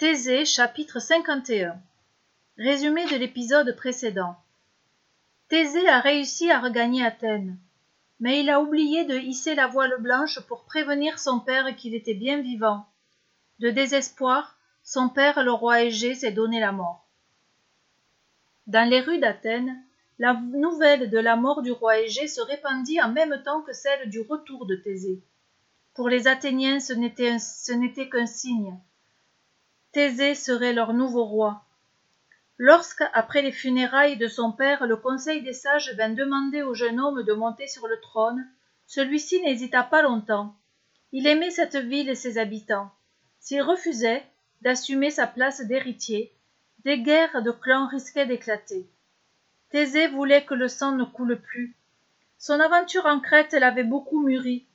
Thésée chapitre 51 Résumé de l'épisode précédent Thésée a réussi à regagner Athènes, mais il a oublié de hisser la voile blanche pour prévenir son père qu'il était bien vivant. De désespoir, son père, le roi Égée, s'est donné la mort. Dans les rues d'Athènes, la nouvelle de la mort du roi Égée se répandit en même temps que celle du retour de Thésée. Pour les Athéniens, ce n'était qu'un signe Thésée serait leur nouveau roi. Lorsque, après les funérailles de son père, le conseil des sages vint demander au jeune homme de monter sur le trône, celui-ci n'hésita pas longtemps. Il aimait cette ville et ses habitants. S'il refusait d'assumer sa place d'héritier, des guerres de clans risquaient d'éclater. Thésée voulait que le sang ne coule plus. Son aventure en Crète l'avait beaucoup mûri.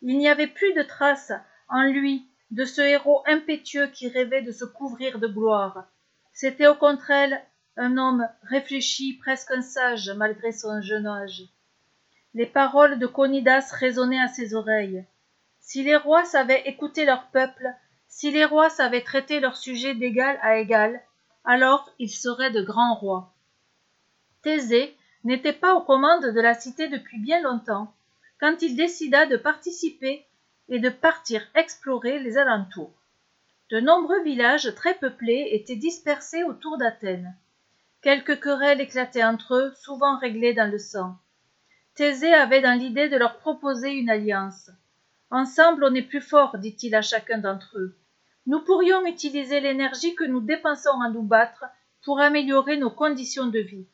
Il n'y avait plus de traces en lui de ce héros impétueux qui rêvait de se couvrir de gloire. C'était au contraire un homme réfléchi, presque un sage, malgré son jeune âge. Les paroles de Conidas résonnaient à ses oreilles. Si les rois savaient écouter leur peuple, si les rois savaient traiter leurs sujets d'égal à égal, alors ils seraient de grands rois. Thésée n'était pas aux commandes de la cité depuis bien longtemps, quand il décida de participer et de partir explorer les alentours. De nombreux villages très peuplés étaient dispersés autour d'Athènes. Quelques querelles éclataient entre eux, souvent réglées dans le sang. Thésée avait dans l'idée de leur proposer une alliance. Ensemble on est plus fort, dit-il à chacun d'entre eux. Nous pourrions utiliser l'énergie que nous dépensons à nous battre pour améliorer nos conditions de vie.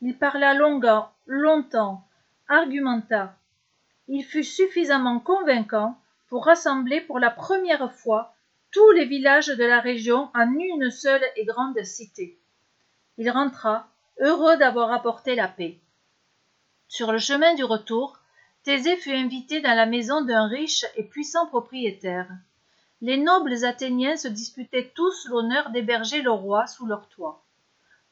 Il parla longuement, longtemps, argumenta, il fut suffisamment convaincant pour rassembler pour la première fois tous les villages de la région en une seule et grande cité. Il rentra, heureux d'avoir apporté la paix. Sur le chemin du retour, Thésée fut invité dans la maison d'un riche et puissant propriétaire. Les nobles athéniens se disputaient tous l'honneur d'héberger le roi sous leur toit.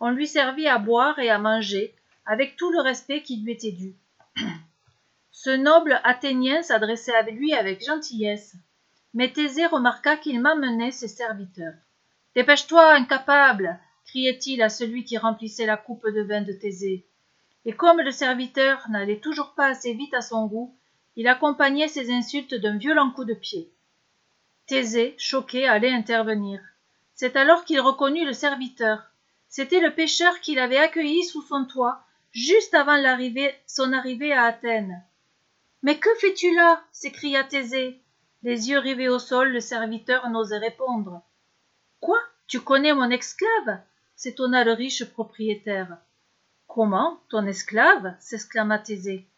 On lui servit à boire et à manger, avec tout le respect qui lui était dû. Ce noble Athénien s'adressait à lui avec gentillesse, mais Thésée remarqua qu'il m'amenait ses serviteurs. Dépêche-toi, incapable criait-il à celui qui remplissait la coupe de vin de Thésée. Et comme le serviteur n'allait toujours pas assez vite à son goût, il accompagnait ses insultes d'un violent coup de pied. Thésée, choqué, allait intervenir. C'est alors qu'il reconnut le serviteur. C'était le pêcheur qu'il avait accueilli sous son toit juste avant son arrivée à Athènes. Mais que fais-tu là? s'écria Thésée. Les yeux rivés au sol, le serviteur n'osait répondre. Quoi? Tu connais mon esclave? s'étonna le riche propriétaire. Comment? Ton esclave? s'exclama Thésée.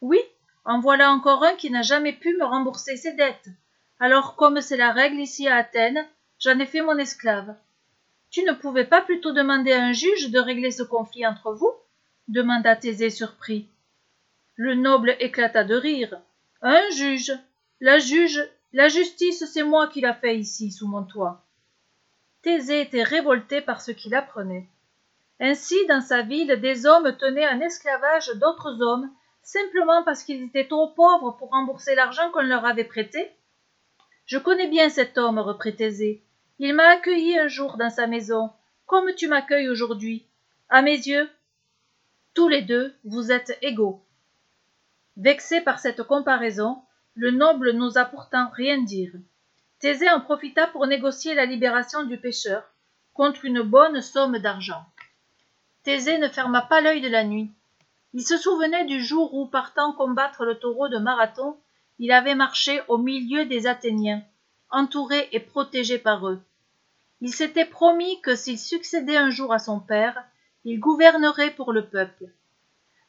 Oui, en voilà encore un qui n'a jamais pu me rembourser ses dettes. Alors, comme c'est la règle ici à Athènes, j'en ai fait mon esclave. Tu ne pouvais pas plutôt demander à un juge de régler ce conflit entre vous? demanda Thésée surpris. Le noble éclata de rire. Un juge. La juge. La justice, c'est moi qui l'a fait ici, sous mon toit. Thésée était révolté par ce qu'il apprenait. Ainsi, dans sa ville, des hommes tenaient en esclavage d'autres hommes, simplement parce qu'ils étaient trop pauvres pour rembourser l'argent qu'on leur avait prêté. Je connais bien cet homme, reprit Thésée. Il m'a accueilli un jour dans sa maison, comme tu m'accueilles aujourd'hui? À mes yeux, tous les deux, vous êtes égaux. Vexé par cette comparaison, le noble n'osa pourtant rien dire. Thésée en profita pour négocier la libération du pêcheur, contre une bonne somme d'argent. Thésée ne ferma pas l'œil de la nuit. Il se souvenait du jour où, partant combattre le taureau de Marathon, il avait marché au milieu des Athéniens, entouré et protégé par eux. Il s'était promis que s'il succédait un jour à son père, il gouvernerait pour le peuple.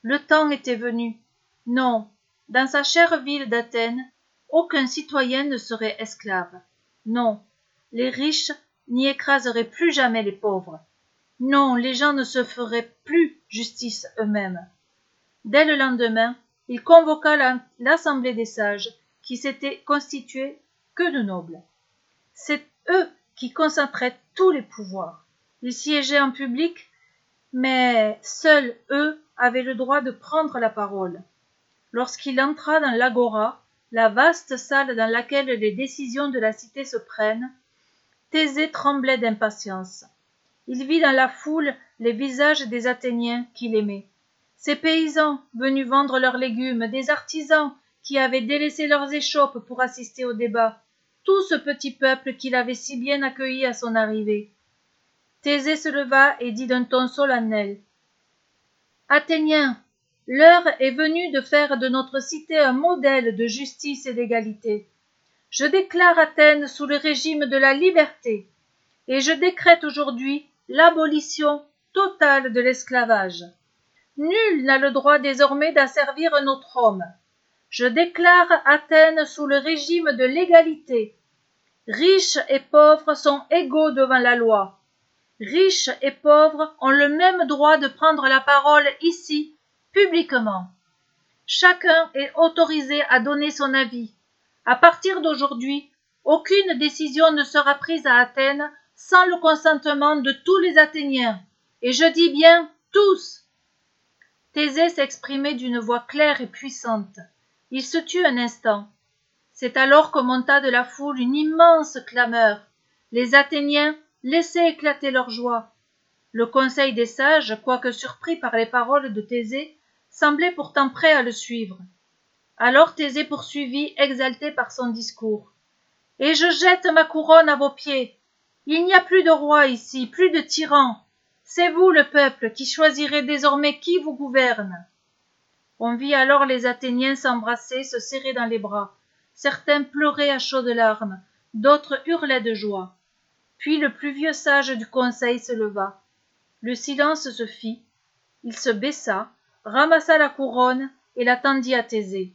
Le temps était venu, non, dans sa chère ville d'Athènes, aucun citoyen ne serait esclave. Non, les riches n'y écraseraient plus jamais les pauvres. Non, les gens ne se feraient plus justice eux-mêmes. Dès le lendemain, il convoqua l'assemblée des sages, qui s'était constituée que de nobles. C'est eux qui concentraient tous les pouvoirs. Ils siégeaient en public, mais seuls eux avaient le droit de prendre la parole lorsqu'il entra dans l'agora, la vaste salle dans laquelle les décisions de la cité se prennent, Thésée tremblait d'impatience. Il vit dans la foule les visages des Athéniens qu'il aimait. Ces paysans venus vendre leurs légumes, des artisans qui avaient délaissé leurs échoppes pour assister au débat, tout ce petit peuple qu'il avait si bien accueilli à son arrivée. Thésée se leva et dit d'un ton solennel Athéniens, l'heure est venue de faire de notre cité un modèle de justice et d'égalité. Je déclare Athènes sous le régime de la liberté, et je décrète aujourd'hui l'abolition totale de l'esclavage. Nul n'a le droit désormais d'asservir un autre homme. Je déclare Athènes sous le régime de l'égalité. Riches et pauvres sont égaux devant la loi. Riches et pauvres ont le même droit de prendre la parole ici, publiquement. Chacun est autorisé à donner son avis. À partir d'aujourd'hui, aucune décision ne sera prise à Athènes sans le consentement de tous les Athéniens. Et je dis bien tous. Thésée s'exprimait d'une voix claire et puissante. Il se tut un instant. C'est alors que monta de la foule une immense clameur. Les Athéniens laissaient éclater leur joie. Le conseil des sages, quoique surpris par les paroles de Thésée, semblait pourtant prêt à le suivre. Alors Thésée poursuivit, exalté par son discours. Et je jette ma couronne à vos pieds. Il n'y a plus de roi ici, plus de tyran. C'est vous, le peuple, qui choisirez désormais qui vous gouverne. On vit alors les Athéniens s'embrasser, se serrer dans les bras. Certains pleuraient à chaudes larmes, d'autres hurlaient de joie. Puis le plus vieux sage du conseil se leva. Le silence se fit. Il se baissa, ramassa la couronne et la tendit à Thésée.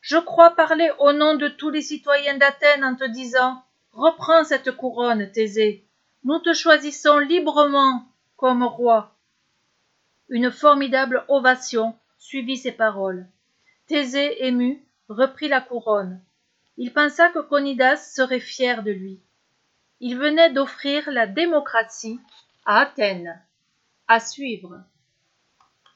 Je crois parler au nom de tous les citoyens d'Athènes en te disant Reprends cette couronne, Thésée. Nous te choisissons librement comme roi. Une formidable ovation suivit ces paroles. Thésée, ému, reprit la couronne. Il pensa que Conidas serait fier de lui. Il venait d'offrir la démocratie à Athènes. À suivre.